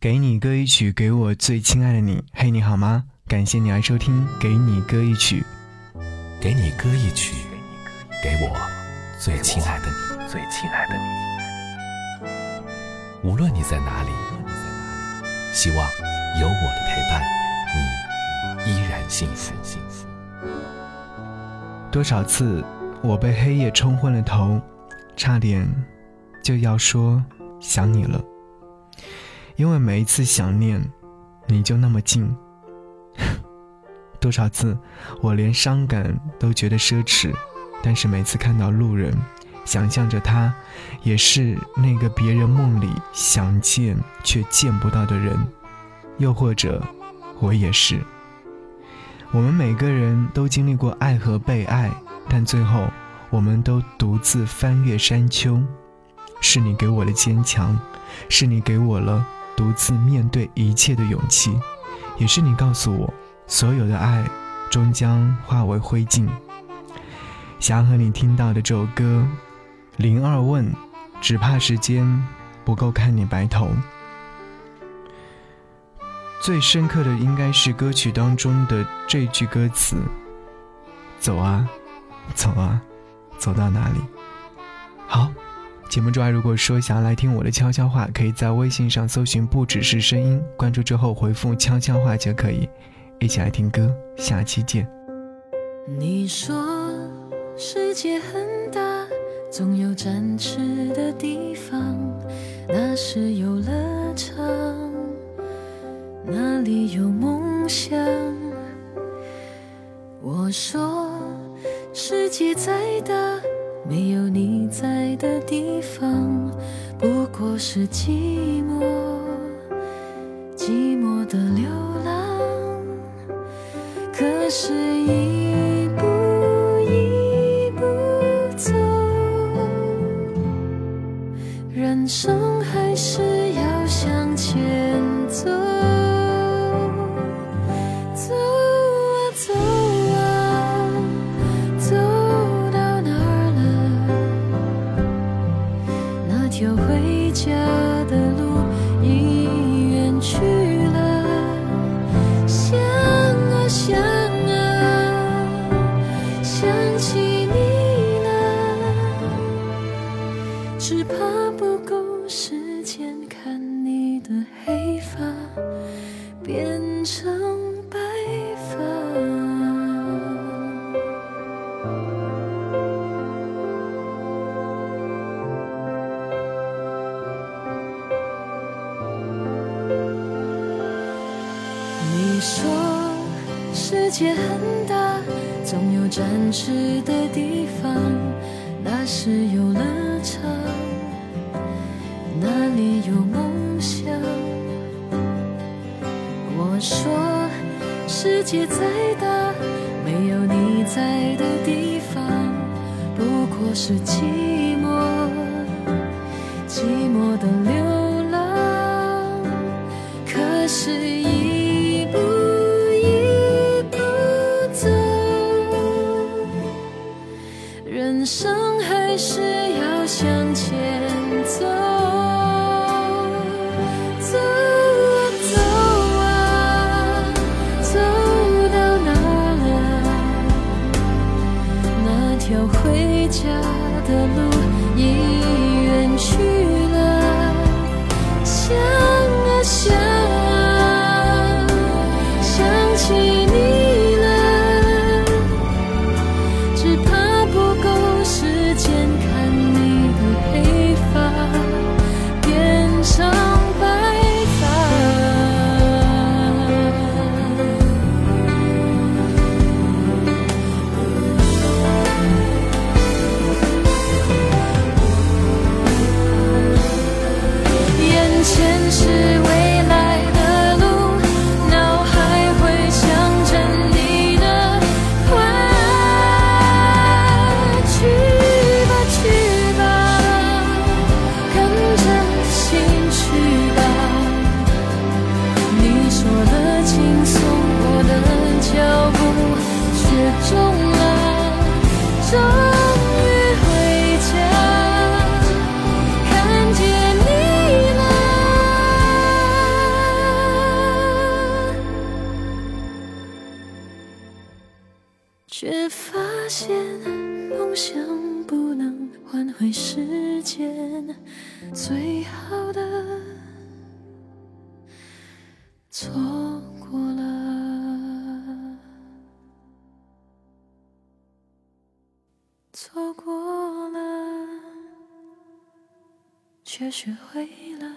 给你歌一曲，给我最亲爱的你。嘿，你好吗？感谢你来收听《给你歌一曲》，给你歌一曲，给我最亲爱的你，最亲爱的你。无论你在哪里，希望有我的陪伴，你依然幸福。幸福。多少次我被黑夜冲昏了头，差点就要说想你了。因为每一次想念，你就那么近。多少次我连伤感都觉得奢侈，但是每次看到路人，想象着他也是那个别人梦里想见却见不到的人，又或者我也是。我们每个人都经历过爱和被爱，但最后我们都独自翻越山丘。是你给我的坚强，是你给我了独自面对一切的勇气，也是你告诉我，所有的爱终将化为灰烬。想和你听到的这首歌，零二问，只怕时间不够看你白头。最深刻的应该是歌曲当中的这句歌词：“走啊，走啊，走到哪里？”节目之外，如果说想要来听我的悄悄话，可以在微信上搜寻“不只是声音”，关注之后回复“悄悄话”就可以。一起来听歌，下期见。你说世界很大，总有展翅的地方，那是游乐场。哪里有梦想？我说，世界再大，没有你在的地方，不过是寂寞，寂寞的流浪。可是，条回家的路已远去了想啊想啊想起你了只怕不够时间看你的黑发变成你说世界很大，总有展翅的地方，那是游乐场，那里有梦想。我说世界再大，没有你在的地方，不过是寂寞，还是要向前走走啊走啊走到哪条回家的路却发现梦想不能换回时间，最好的错过了，错过了，却学会了。